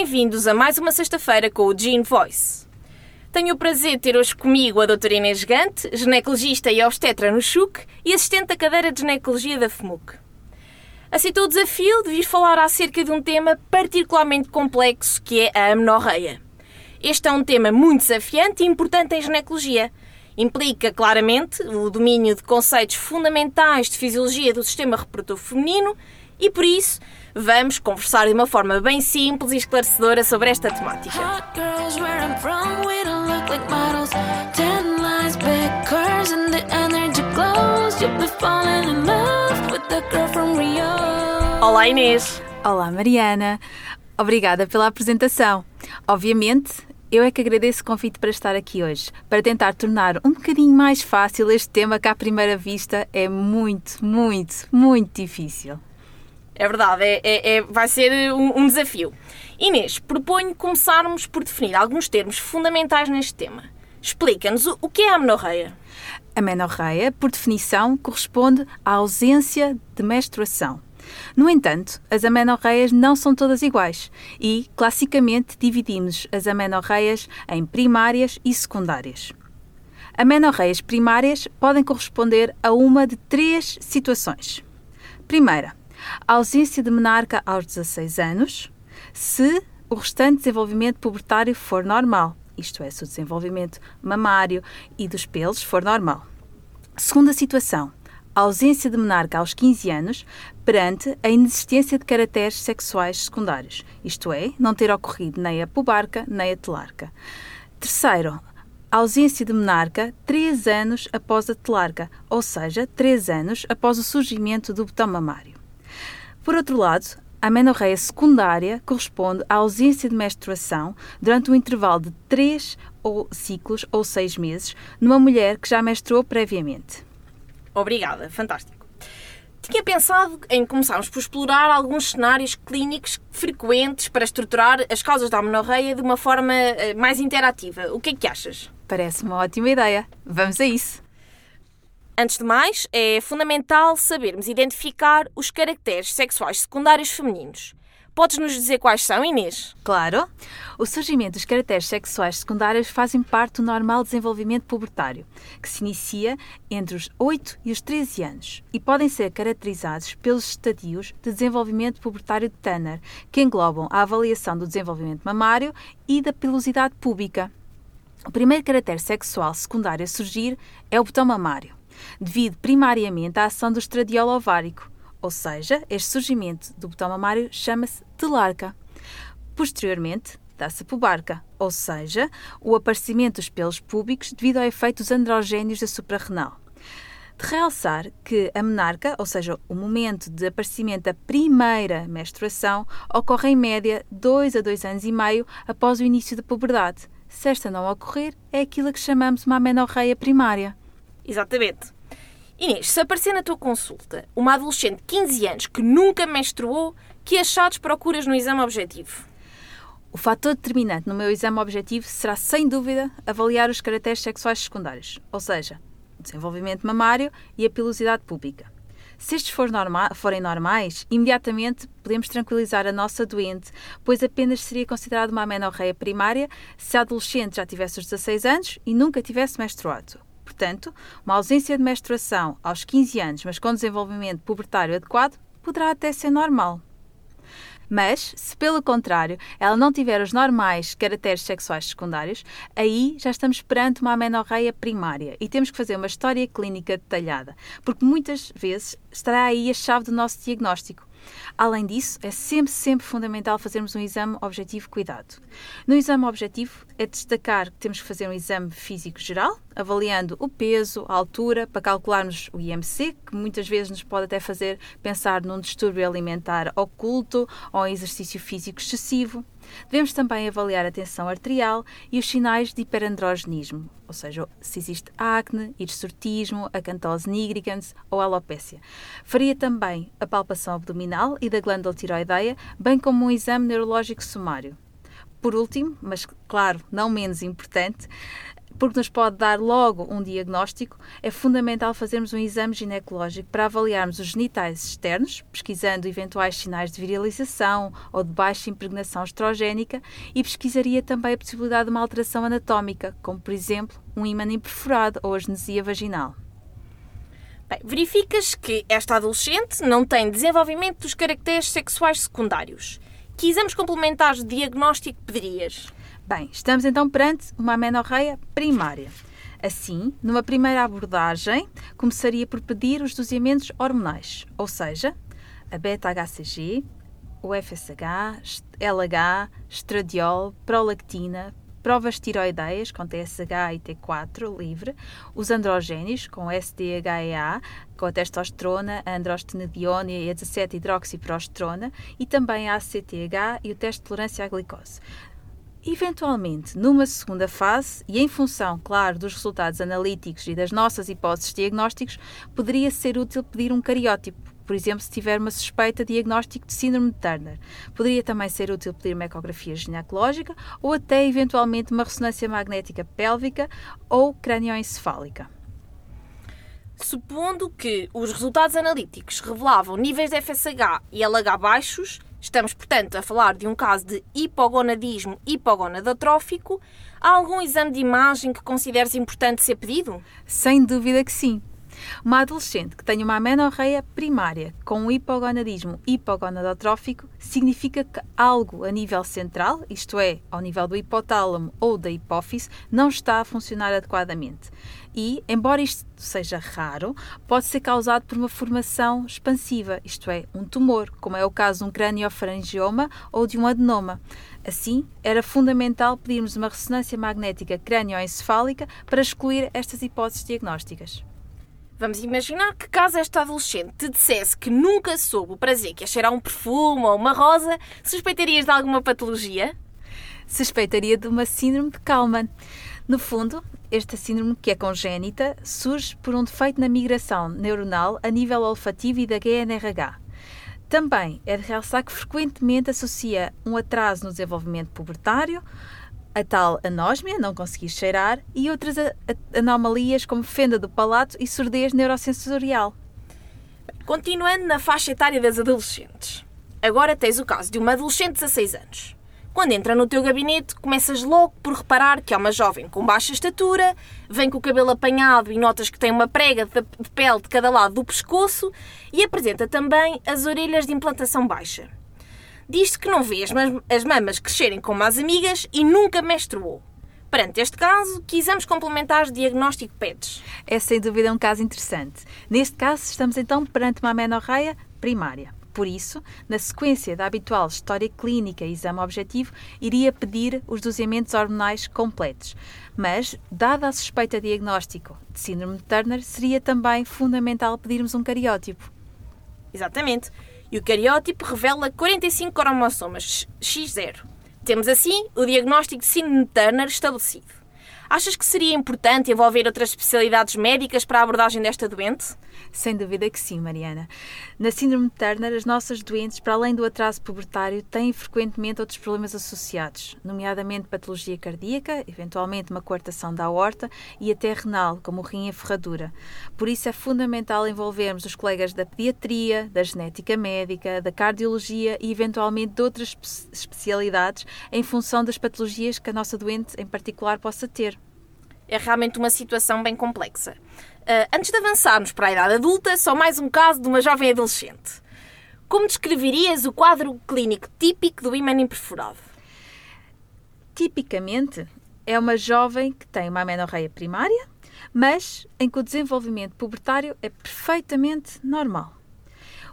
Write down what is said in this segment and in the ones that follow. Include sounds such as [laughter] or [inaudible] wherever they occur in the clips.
Bem-vindos a mais uma sexta-feira com o Gene Voice. Tenho o prazer de ter hoje comigo a doutora Inês Gante, ginecologista e obstetra no CHUC e assistente da cadeira de ginecologia da FMUC. Aceitou o desafio de vir falar acerca de um tema particularmente complexo que é a amenorreia. Este é um tema muito desafiante e importante em ginecologia. Implica claramente o domínio de conceitos fundamentais de fisiologia do sistema reprodutor feminino e, por isso, vamos conversar de uma forma bem simples e esclarecedora sobre esta temática. Olá Inês! Olá Mariana! Obrigada pela apresentação. Obviamente, eu é que agradeço o convite para estar aqui hoje, para tentar tornar um bocadinho mais fácil este tema que à primeira vista é muito, muito, muito difícil. É verdade, é, é, é vai ser um, um, desafio. Inês, proponho começarmos por definir alguns termos fundamentais neste tema. Explica-nos o, o que é a amenorreia. A menorreia, por definição, corresponde à ausência de menstruação. No entanto, as amenorreias não são todas iguais e, classicamente, dividimos as amenorreias em primárias e secundárias. Amenorreias primárias podem corresponder a uma de três situações. Primeira, a ausência de menarca aos 16 anos, se o restante desenvolvimento pubertário for normal, isto é, se o desenvolvimento mamário e dos pelos for normal. Segunda situação, a ausência de menarca aos 15 anos perante a inexistência de caracteres sexuais secundários, isto é, não ter ocorrido nem a pubarca nem a telarca. Terceiro, a ausência de menarca 3 anos após a telarca, ou seja, 3 anos após o surgimento do botão mamário. Por outro lado, a menorreia secundária corresponde à ausência de menstruação durante um intervalo de 3 ou ciclos ou 6 meses numa mulher que já menstruou previamente. Obrigada, fantástico. Tinha pensado em começarmos por explorar alguns cenários clínicos frequentes para estruturar as causas da amenorreia de uma forma eh, mais interativa. O que é que achas? Parece uma ótima ideia. Vamos a isso. Antes de mais, é fundamental sabermos identificar os caracteres sexuais secundários femininos. Podes nos dizer quais são, Inês? Claro. O surgimento dos caracteres sexuais secundários fazem parte do normal desenvolvimento pubertário, que se inicia entre os 8 e os 13 anos e podem ser caracterizados pelos estadios de desenvolvimento pubertário de Tanner, que englobam a avaliação do desenvolvimento mamário e da pilosidade púbica. O primeiro caractere sexual secundário a surgir é o botão mamário devido primariamente à ação do estradiol ovárico, ou seja, este surgimento do botão mamário chama-se telarca. Posteriormente, dá-se pubarca, ou seja, o aparecimento dos pelos púbicos devido ao efeito dos androgénios da suprarrenal. De realçar que a menarca, ou seja, o momento de aparecimento da primeira menstruação, ocorre em média 2 a 2 anos e meio após o início da puberdade. Se esta não ocorrer, é aquilo que chamamos uma amenorreia primária. Exatamente. Inês, se aparecer na tua consulta uma adolescente de 15 anos que nunca menstruou, que achados procuras no exame objetivo? O fator determinante no meu exame objetivo será, sem dúvida, avaliar os caracteres sexuais secundários, ou seja, o desenvolvimento mamário e a pilosidade pública. Se estes for norma forem normais, imediatamente podemos tranquilizar a nossa doente, pois apenas seria considerada uma amenorreia primária se a adolescente já tivesse os 16 anos e nunca tivesse menstruado. Portanto, uma ausência de menstruação aos 15 anos, mas com desenvolvimento pubertário adequado, poderá até ser normal. Mas, se pelo contrário ela não tiver os normais caracteres sexuais secundários, aí já estamos perante uma amenorreia primária e temos que fazer uma história clínica detalhada, porque muitas vezes estará aí a chave do nosso diagnóstico. Além disso, é sempre, sempre fundamental fazermos um exame objetivo cuidado. No exame objetivo, é destacar que temos que fazer um exame físico geral, avaliando o peso, a altura, para calcularmos o IMC, que muitas vezes nos pode até fazer pensar num distúrbio alimentar oculto ou em exercício físico excessivo. Devemos também avaliar a tensão arterial e os sinais de hiperandrogenismo, ou seja, se existe acne, hirsutismo, acantose nigricans ou alopécia. Faria também a palpação abdominal e da glândula tiroideia, bem como um exame neurológico sumário. Por último, mas claro, não menos importante, porque nos pode dar logo um diagnóstico, é fundamental fazermos um exame ginecológico para avaliarmos os genitais externos, pesquisando eventuais sinais de virilização ou de baixa impregnação estrogénica, e pesquisaria também a possibilidade de uma alteração anatómica, como por exemplo um ímã imperforado ou agnesia vaginal. Bem, verificas que esta adolescente não tem desenvolvimento dos caracteres sexuais secundários. Que exames complementares de diagnóstico pedirias? Bem, estamos então perante uma amenorreia primária. Assim, numa primeira abordagem, começaria por pedir os doseamentos hormonais, ou seja, a beta-HCG, o FSH, LH, estradiol, prolactina, provas tiroideias com TSH e T4 livre, os androgénios com SDHEA, com a testosterona, a androstenediona e a 17-hidroxiprogesterona e também a ACTH e o teste de tolerância à glicose. Eventualmente, numa segunda fase, e em função, claro, dos resultados analíticos e das nossas hipóteses diagnósticos, poderia ser útil pedir um cariótipo, por exemplo, se tiver uma suspeita de diagnóstico de síndrome de Turner. Poderia também ser útil pedir uma ecografia ginecológica ou até eventualmente uma ressonância magnética pélvica ou cranioencefálica. Supondo que os resultados analíticos revelavam níveis de FSH e LH baixos, estamos, portanto, a falar de um caso de hipogonadismo hipogonadotrófico, há algum exame de imagem que consideres importante ser pedido? Sem dúvida que sim. Uma adolescente que tenha uma amenorreia primária com um hipogonadismo hipogonadotrófico significa que algo a nível central, isto é, ao nível do hipotálamo ou da hipófise, não está a funcionar adequadamente. E, embora isto seja raro, pode ser causado por uma formação expansiva, isto é, um tumor, como é o caso de um craniofaringioma ou de um adenoma. Assim, era fundamental pedirmos uma ressonância magnética cranioencefálica para excluir estas hipóteses diagnósticas. Vamos imaginar que caso esta adolescente te dissesse que nunca soube o prazer que é cheirar um perfume ou uma rosa, suspeitarias de alguma patologia? Suspeitaria de uma síndrome de Kalman. No fundo, esta síndrome, que é congénita, surge por um defeito na migração neuronal a nível olfativo e da GNRH. Também é de realçar que frequentemente associa um atraso no desenvolvimento pubertário, a tal anósmia, não conseguir cheirar, e outras anomalias como fenda do palato e surdez neurosensorial. Continuando na faixa etária das adolescentes. Agora tens o caso de uma adolescente de 16 anos. Quando entra no teu gabinete, começas logo por reparar que é uma jovem com baixa estatura, vem com o cabelo apanhado e notas que tem uma prega de pele de cada lado do pescoço e apresenta também as orelhas de implantação baixa diz que não vê as mamas crescerem como as amigas e nunca menstruou. Perante este caso, que exames complementares de diagnóstico pedes? É sem dúvida um caso interessante. Neste caso, estamos então perante uma amenorreia primária. Por isso, na sequência da habitual história clínica e exame objetivo, iria pedir os doseamentos hormonais completos. Mas, dada a suspeita diagnóstico de síndrome de Turner, seria também fundamental pedirmos um cariótipo. Exatamente e o cariótipo revela 45 cromossomas X0. Temos assim o diagnóstico de de Turner estabelecido. Achas que seria importante envolver outras especialidades médicas para a abordagem desta doente? Sem dúvida que sim, Mariana. Na síndrome de Turner, as nossas doentes, para além do atraso pubertário, têm frequentemente outros problemas associados, nomeadamente patologia cardíaca, eventualmente uma coartação da aorta e até renal, como o rim e a ferradura. Por isso é fundamental envolvermos os colegas da pediatria, da genética médica, da cardiologia e eventualmente de outras especialidades em função das patologias que a nossa doente em particular possa ter. É realmente uma situação bem complexa. Uh, antes de avançarmos para a idade adulta, só mais um caso de uma jovem adolescente. Como descreverias o quadro clínico típico do ímã imperforado? Tipicamente, é uma jovem que tem uma amenorreia primária, mas em que o desenvolvimento pubertário é perfeitamente normal.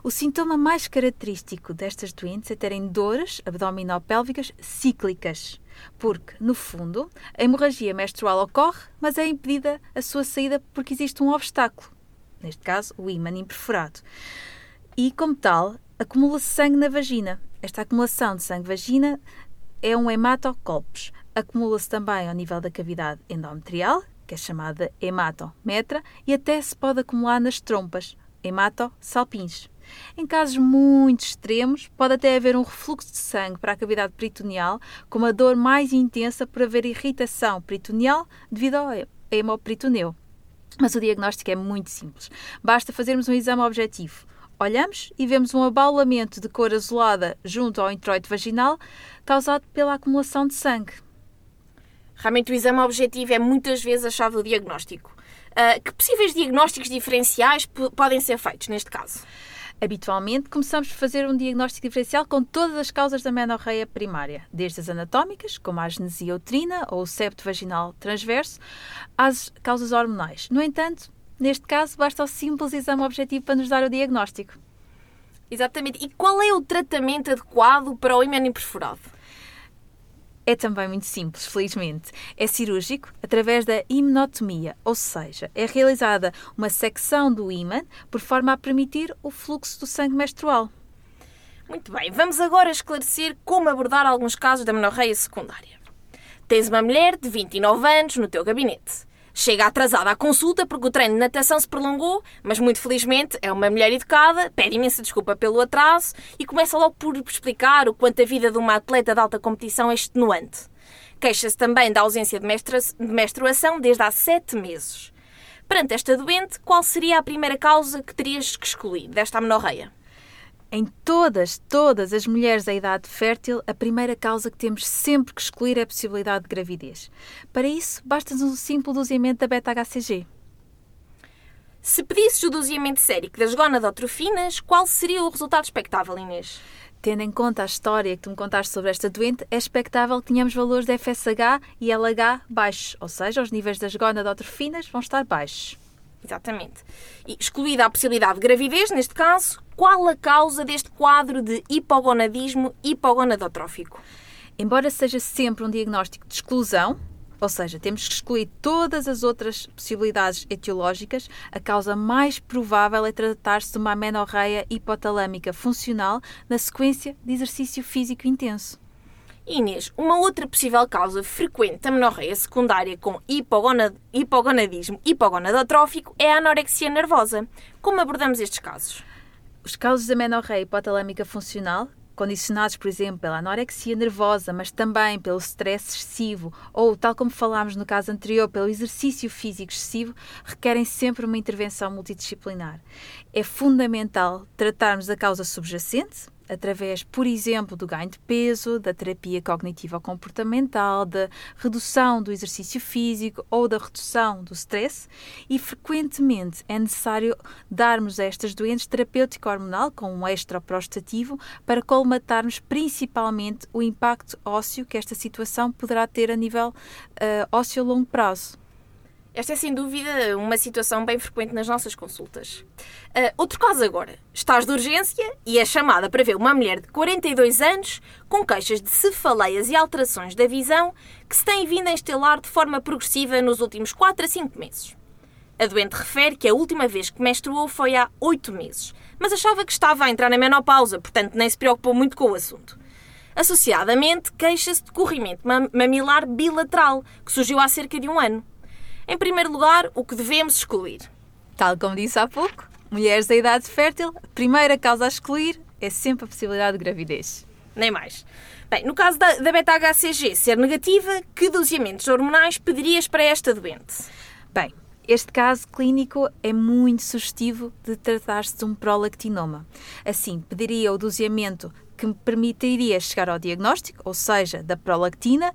O sintoma mais característico destas doentes é terem dores abdominopélvicas cíclicas, porque, no fundo, a hemorragia menstrual ocorre, mas é impedida a sua saída porque existe um obstáculo, neste caso, o ímã imperforado. E, como tal, acumula-se sangue na vagina. Esta acumulação de sangue vagina é um hematocolpos. Acumula-se também ao nível da cavidade endometrial, que é chamada hematometra, e até se pode acumular nas trompas, hematosalpins. Em casos muito extremos, pode até haver um refluxo de sangue para a cavidade peritoneal, com uma dor mais intensa por haver irritação peritoneal devido ao hemoperitoneu. Mas o diagnóstico é muito simples. Basta fazermos um exame objetivo. Olhamos e vemos um abaulamento de cor azulada junto ao introito vaginal causado pela acumulação de sangue. Realmente o exame objetivo é muitas vezes a chave do diagnóstico. Uh, que possíveis diagnósticos diferenciais podem ser feitos neste caso? Habitualmente, começamos por fazer um diagnóstico diferencial com todas as causas da menorreia primária, desde as anatómicas, como a agnesia uterina ou o septo vaginal transverso, às causas hormonais. No entanto, neste caso, basta o simples exame objetivo para nos dar o diagnóstico. Exatamente. E qual é o tratamento adequado para o hímen imperforado? É também muito simples, felizmente. É cirúrgico através da himnotomia, ou seja, é realizada uma secção do ímã por forma a permitir o fluxo do sangue menstrual. Muito bem, vamos agora esclarecer como abordar alguns casos da menorreia secundária. Tens uma mulher de 29 anos no teu gabinete. Chega atrasada à consulta porque o treino de natação se prolongou, mas muito felizmente é uma mulher educada, pede imensa desculpa pelo atraso e começa logo por explicar o quanto a vida de uma atleta de alta competição é extenuante. Queixa-se também da ausência de menstruação desde há sete meses. Perante esta doente, qual seria a primeira causa que terias que excluir desta amenorreia? Em todas, todas as mulheres da idade fértil, a primeira causa que temos sempre que excluir é a possibilidade de gravidez. Para isso, basta-nos um simples doseamento da beta-HCG. Se pedisses o doseamento sérico das gonadotrofinas, qual seria o resultado expectável, Inês? Tendo em conta a história que tu me contaste sobre esta doente, é expectável que tenhamos valores de FSH e LH baixos, ou seja, os níveis das gonadotrofinas vão estar baixos. Exatamente. E excluída a possibilidade de gravidez, neste caso, qual a causa deste quadro de hipogonadismo hipogonadotrófico? Embora seja sempre um diagnóstico de exclusão, ou seja, temos que excluir todas as outras possibilidades etiológicas, a causa mais provável é tratar-se de uma amenorreia hipotalâmica funcional na sequência de exercício físico intenso. Inês, uma outra possível causa frequente da menorreia secundária com hipogonad hipogonadismo hipogonadotrófico é a anorexia nervosa. Como abordamos estes casos? Os casos da menorreia hipotalâmica funcional, condicionados, por exemplo, pela anorexia nervosa, mas também pelo stress excessivo ou, tal como falámos no caso anterior, pelo exercício físico excessivo, requerem sempre uma intervenção multidisciplinar. É fundamental tratarmos a causa subjacente, através, por exemplo, do ganho de peso, da terapia cognitiva comportamental, da redução do exercício físico ou da redução do stress, e frequentemente é necessário darmos a estas doentes terapêutico hormonal com um extraprostativo para colmatarmos principalmente o impacto ósseo que esta situação poderá ter a nível uh, ósseo a longo prazo. Esta é sem dúvida uma situação bem frequente nas nossas consultas. Uh, outro caso agora. Estás de urgência e é chamada para ver uma mulher de 42 anos com queixas de cefaleias e alterações da visão que se têm vindo a instalar de forma progressiva nos últimos 4 a 5 meses. A doente refere que a última vez que menstruou foi há 8 meses, mas achava que estava a entrar na menopausa, portanto nem se preocupou muito com o assunto. Associadamente, queixa-se de corrimento mamilar bilateral, que surgiu há cerca de um ano. Em primeiro lugar, o que devemos excluir? Tal como disse há pouco, mulheres da idade fértil, a primeira causa a excluir é sempre a possibilidade de gravidez. Nem mais. Bem, no caso da, da beta-HCG ser negativa, que doseamentos hormonais pedirias para esta doente? Bem, este caso clínico é muito sugestivo de tratar-se de um prolactinoma. Assim, pediria o doseamento que me permitiria chegar ao diagnóstico, ou seja, da prolactina,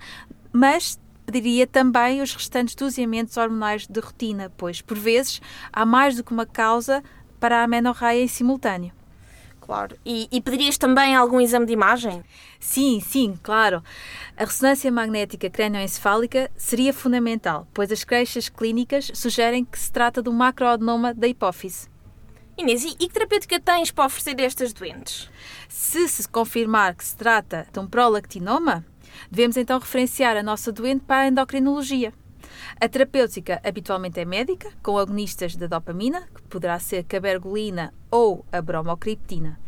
mas pediria também os restantes doseamentos hormonais de rotina, pois, por vezes, há mais do que uma causa para a amenorreia em simultâneo. Claro. E, e, pedirias também algum exame de imagem? Sim, sim, claro. A ressonância magnética crânioencefálica seria fundamental, pois as queixas clínicas sugerem que se trata um macroadenoma da hipófise. Inês, e que terapêutica tens para oferecer a estas doentes? Se se confirmar que se trata de um prolactinoma, Devemos então referenciar a nossa doente para a endocrinologia. A terapêutica habitualmente é médica, com agonistas da dopamina, que poderá ser cabergolina ou a bromocriptina.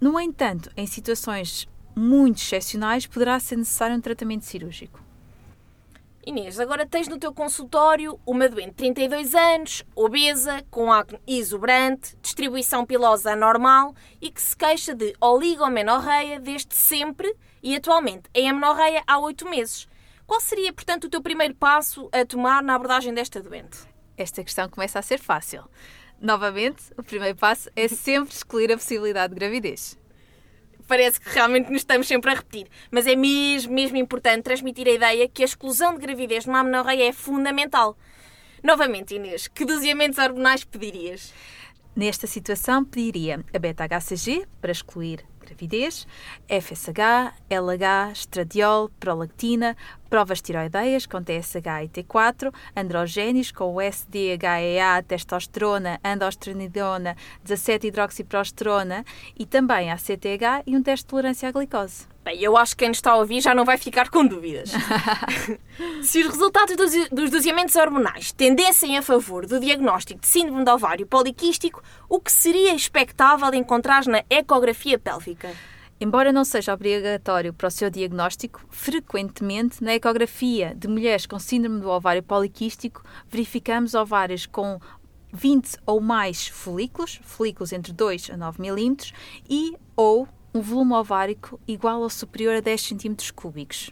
No entanto, em situações muito excepcionais, poderá ser necessário um tratamento cirúrgico. Inês, agora tens no teu consultório uma doente de 32 anos, obesa, com acne exuberante, distribuição pilosa anormal e que se queixa de oligomenorreia desde sempre e atualmente é amenorreia há 8 meses. Qual seria, portanto, o teu primeiro passo a tomar na abordagem desta doente? Esta questão começa a ser fácil. Novamente, o primeiro passo é sempre excluir a possibilidade de gravidez parece que realmente nos estamos sempre a repetir. Mas é mesmo, mesmo importante transmitir a ideia que a exclusão de gravidez numa amenorreia é fundamental. Novamente, Inês, que doseamentos hormonais pedirias? Nesta situação, pediria a beta-HCG para excluir gravidez, FSH, LH, estradiol, prolactina, provas tiroideias com TSH e T4, androgénios com SDHEA, testosterona, androstenediona, 17-hidroxiprogesterona e também a CTH e um teste de tolerância à glicose. Bem, eu acho que quem nos está a ouvir já não vai ficar com dúvidas. [laughs] Se os resultados dos, dos doseamentos hormonais tendessem a favor do diagnóstico de síndrome do ovário poliquístico, o que seria expectável encontrar na ecografia pélvica? Embora não seja obrigatório para o seu diagnóstico, frequentemente na ecografia de mulheres com síndrome do ovário poliquístico verificamos ovários com 20 ou mais folículos, folículos entre 2 a 9 milímetros, e ou um volume ovárico igual ou superior a 10 cm cúbicos.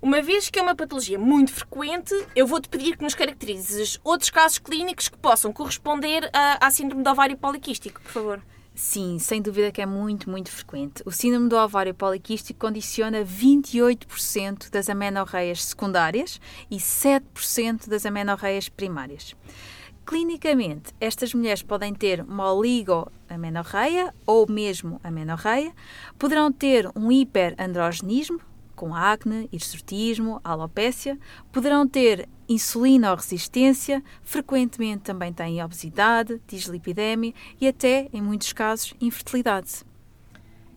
Uma vez que é uma patologia muito frequente, eu vou-te pedir que nos caracterizes outros casos clínicos que possam corresponder à, à síndrome do ovário poliquístico, por favor. Sim, sem dúvida que é muito, muito frequente. O síndrome do ovário poliquístico condiciona 28% das amenorreias secundárias e 7% das amenorreias primárias. Clinicamente, estas mulheres podem ter uma oligoamenorreia ou mesmo amenorreia, poderão ter um hiperandrogenismo, com acne, hirsutismo, alopécia, poderão ter insulinoresistência, frequentemente também têm obesidade, dislipidemia e até, em muitos casos, infertilidade.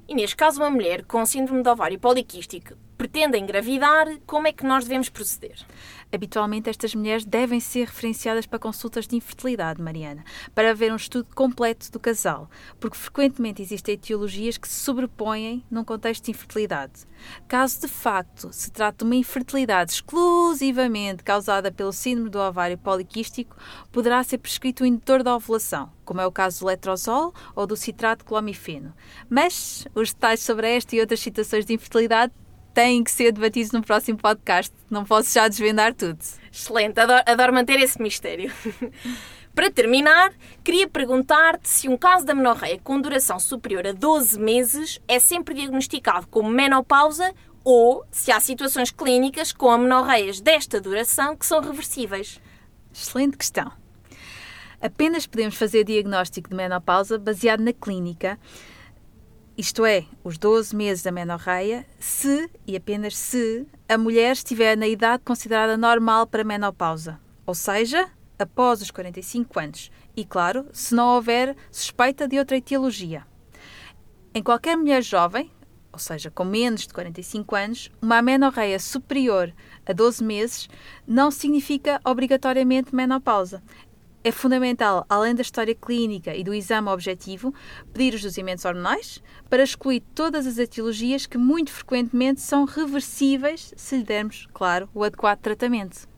Neste caso, uma mulher com síndrome de ovário poliquístico pretende engravidar, como é que nós devemos proceder? Habitualmente, estas mulheres devem ser referenciadas para consultas de infertilidade, Mariana, para haver um estudo completo do casal, porque frequentemente existem etiologias que se sobrepõem num contexto de infertilidade. Caso de facto se trate de uma infertilidade exclusivamente causada pelo síndrome do ovário poliquístico, poderá ser prescrito um indutor da ovulação, como é o caso do letrozol ou do citrato clomifeno. Mas os detalhes sobre esta e outras situações de infertilidade têm que ser debatidos no próximo podcast. Não posso já desvendar tudo. Excelente, adoro, adoro manter esse mistério. [laughs] Para terminar, queria perguntar-te se um caso da menorreia com duração superior a 12 meses é sempre diagnosticado como menopausa ou se há situações clínicas com amenorreias desta duração que são reversíveis. Excelente questão. Apenas podemos fazer diagnóstico de menopausa baseado na clínica isto é, os 12 meses da menorreia, se e apenas se a mulher estiver na idade considerada normal para menopausa, ou seja, após os 45 anos, e claro, se não houver suspeita de outra etiologia. Em qualquer mulher jovem, ou seja, com menos de 45 anos, uma amenorreia superior a 12 meses não significa obrigatoriamente menopausa é fundamental, além da história clínica e do exame objetivo, pedir os doseamentos hormonais para excluir todas as etiologias que muito frequentemente são reversíveis se lhe dermos, claro, o adequado tratamento.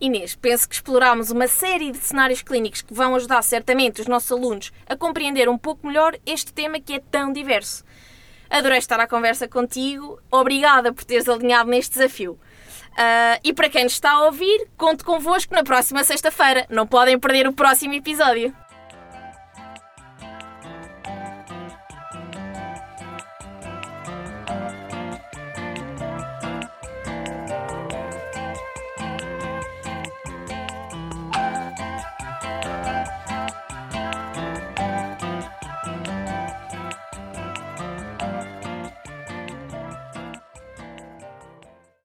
Inês, penso que explorámos uma série de cenários clínicos que vão ajudar certamente os nossos alunos a compreender um pouco melhor este tema que é tão diverso. Adorei estar à conversa contigo. Obrigada por teres alinhado neste desafio. Uh, e para quem nos está a ouvir, conto convosco na próxima sexta-feira. Não podem perder o próximo episódio.